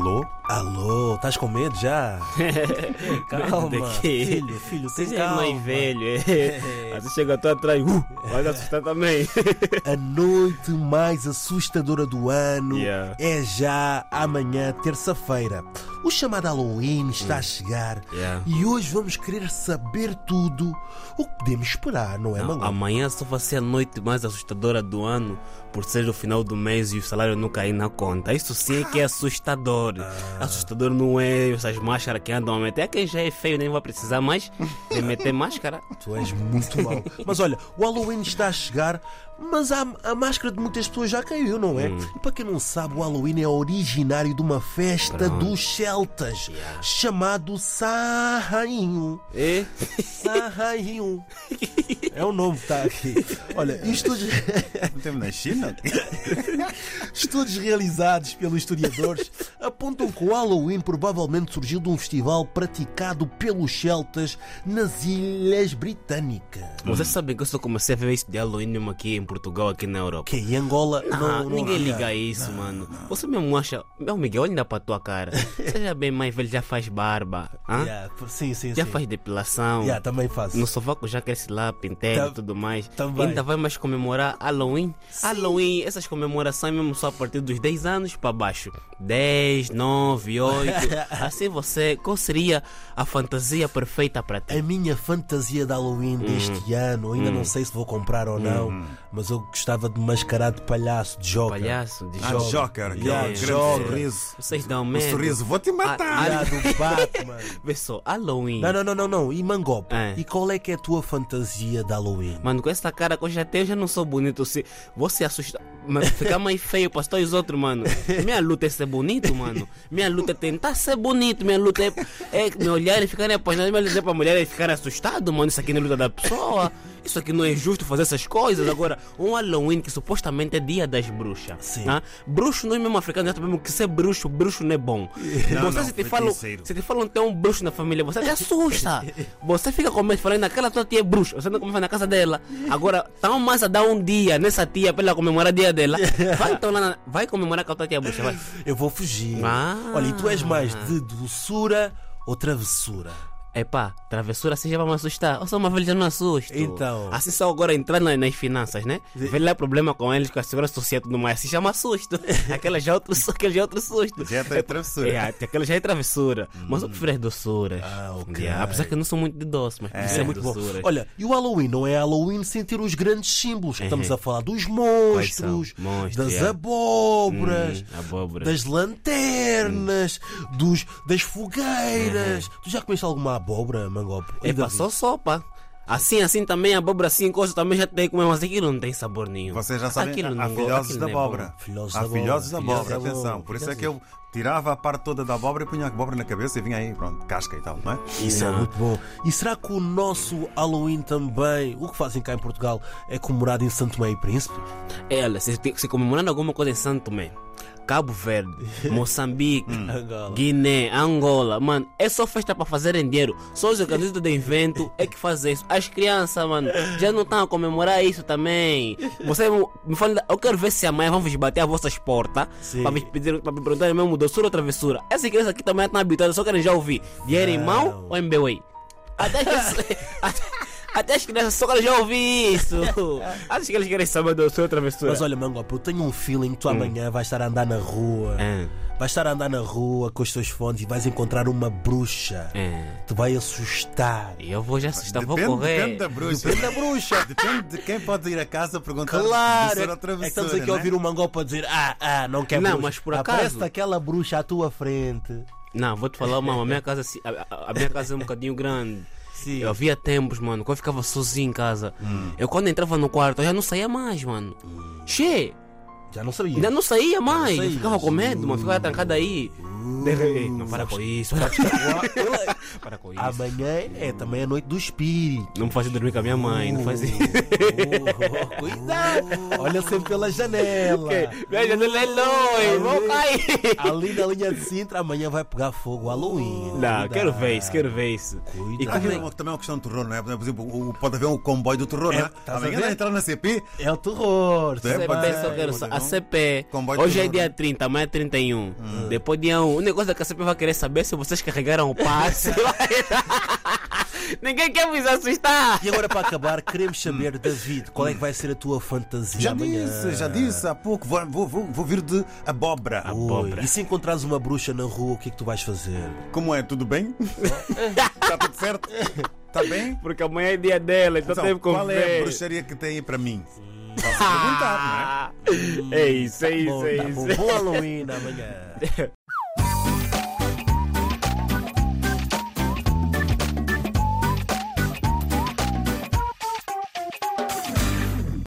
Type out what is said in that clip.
Alô? Alô, estás com medo já? Calma, filho, filho, tem Você é calma. mais velho, é. Aí você chega tu atrás, uh, vai assustar também. A noite mais assustadora do ano Yeah. é já amanhã, terça-feira. O chamado Halloween está a chegar Yeah. e hoje vamos querer saber tudo o que podemos esperar, não é, Não, Mango? amanhã só vai ser a noite mais assustadora do ano por ser o final do mês e o salário não cair na conta. Isso sim é que é assustador. Assustador não é essas máscaras que andam a meter. É quem já é feio nem vai precisar mais de meter máscara. Tu és muito mau. Mas olha, o Halloween está a chegar, mas a, a máscara de muitas pessoas já caiu, não é? E para quem não sabe, o Halloween é originário de uma festa dos celtas chamado Sarrainho. É? Sarrainho. É o nome que está aqui. Olha, estudos, Não temos na China? estudos realizados pelos historiadores apontam que o Halloween provavelmente surgiu de um festival praticado pelos celtas nas Ilhas Britânicas. Vocês sabem que eu só comecei a ver isso de Halloween mesmo aqui em Portugal, aqui na Europa. Que em Angola Ah, não, não ninguém liga a isso, mano. Você mesmo acha. Meu Miguel, olha para a tua cara. Seja bem mais velho, já faz barba. hã? Yeah, sim, sim, Já sim. faz depilação. Yeah, também faço. No sovaco já cresce lá, pentelho e tudo mais. também. Ainda vai mais comemorar Halloween. Halloween, essas comemorações mesmo só a partir dos 10 anos para baixo. 10, 9, 8. assim você, qual seria a fantasia perfeita para ti? A minha fantasia de Halloween Hum. deste ano, ainda não sei se vou comprar ou não, mas eu gostava de mascarar de palhaço, de jogo. Palhaço, de Ah, jogo. Joker, aquele Yeah, grande Joker. sorriso. Vocês dão O medo. sorriso, vou te matar. Ah, do Batman. Vê só, Halloween. Não, não, não, não, não. E Mangope? É. E qual é que é a tua fantasia de Halloween? Mano, com essa cara que eu já tenho, eu já não sou bonito. Se você assusta, mas ficar mais feio para os outros, mano. Minha luta é ser bonito, mano. Minha luta é tentar ser bonito. Minha luta é, é me olhar e ficar apaixonado. Minha luta é para mulher e ficar assustado, mano. Isso aqui não é luta da pessoa. Isso aqui não é justo fazer essas coisas. Agora, um Halloween que supostamente é dia das bruxas. Sim. né? Bruxo não é mesmo africano, já sabemos que ser bruxo, bruxo não é bom. Não, você não, se te falam, se te falam que tem um bruxo na família, você te assusta. Você fica com medo falando, aquela tua tia é bruxa, você não começa na casa dela. Agora, tão mais a dar um dia nessa tia para ela comemorar o dia dela. Vai então lá, na- vai comemorar com a tua tia bruxa, vai. Eu vou fugir. Ah. Olha, e tu és mais de doçura ou travessura? Epá, travessura assim já vai me assustar. Eu sou uma velha, já não assusto. Então. Assim só agora entrar na- nas finanças, né? Ver lá problema com eles, com a segurança social e tudo mais. Assim já me assusto. Aquela já é outro, aquele já é outro susto. Já é travessura. É, aquela já é travessura. Mas eu prefiro as doçuras. Ah, ok. Yeah, apesar que eu não sou muito de doce, mas Isso é é muito bom. doçuras. Olha, e o Halloween não é Halloween sem ter os grandes símbolos. que Estamos Uhum. a falar dos monstros, Monstros, das yeah. abóboras, Hum, das lanternas, dos, das fogueiras. Tu já comeste alguma abóbora, Mangope? É só sopa. Assim, assim também, a abóbora assim, coisa também já tem que comer, mas aquilo não tem sabor nenhum. Vocês já sabem, Aquilo há não- filhosos aquilo da é abóbora. Filhosos Há da filhosos da abóbora. atenção. Por isso é que eu tirava a parte toda da abóbora e punha a abóbora na cabeça e vinha aí, pronto, casca e tal, não é? Isso é muito bom. E será que o nosso Halloween também, o que fazem cá em Portugal, é comemorado em Santo Tomé e Príncipe? É, olha, se, se comemorando alguma coisa em Santo Tomé, Cabo Verde, Moçambique, Angola. Guiné, Angola, mano, é só festa para fazerem dinheiro. Só os organistas de evento é que fazem isso. As crianças, mano, já não estão a comemorar isso também. Você me fala, eu quero ver se amanhã vão vos bater as vossas portas para me pedir, para me perguntar mesmo doçura ou travessura. Essas crianças aqui também estão habituadas, só querem já ouvir dinheiro em mão ou em MBWay. Até que- até, até as crianças só já ouvir isso. Acho que eles querem saber doçura ou travessura. Mas olha, Mangope, eu tenho um feeling que tu amanhã vais estar a andar na rua. É. Vais estar a andar na rua com os teus fones e vais encontrar uma bruxa. É. Te vai assustar. Eu vou já assustar, vou Depende, correr. depende da bruxa. Depende da bruxa. Depende de quem pode ir a casa perguntar Claro, é, é que travessura, estamos aqui a não é? ouvir o Mangope a dizer: Ah, ah, não quer Não, bruxa. mas por Aparece acaso- aquela bruxa à tua frente. Não, vou te falar, mano, a minha casa, se- a, a- a minha casa é um bocadinho grande. Sim. Eu havia tempos, mano, quando eu ficava sozinho em casa. Eu quando entrava no quarto, eu já não saía mais, mano. Che, Já não sabia. ainda não saía mais. saía. Eu ficava com medo, mano, ficava trancado aí. De- Ei, Não para com isso, para, para com isso. Amanhã é também a noite do espírito. Não me fazia dormir com a minha mãe, não fazia. Oh, cuidado! Olha sempre pela janela. Minha janela é longe, vou cair. Ali na linha de Sintra, amanhã vai pegar fogo o Halloween. Não, Cuidado. quero ver isso, quero ver isso. Cuidado. E aqui é- uma- também é uma questão de terror, não é? Por exemplo, o- pode haver um comboio do terror, É, não é? a Amanhã vai entrar na CP. É o terror. É, pode eu quero- a CP. Comboio Hoje é dia né? 30, amanhã é 31. Depois dia 1. O negócio é que a CP vai querer saber se vocês carregaram o passe. Ninguém quer vos assustar. E agora para acabar, queremos saber, David, qual é que vai ser a tua fantasia Já amanhã? disse, já disse há pouco. Vou, vou, vou, vou vir de abóbora. Ui, Abóbora. e se encontrares uma bruxa na rua, o que é que tu vais fazer? Como é? Tudo bem? Está tudo certo? Está bem? Porque amanhã é dia dela, então, Então, teve que qual é a bruxaria que tem aí para mim? Posso perguntar, não é? É isso, é isso, Bom, é tá isso. bom. Bom Halloween.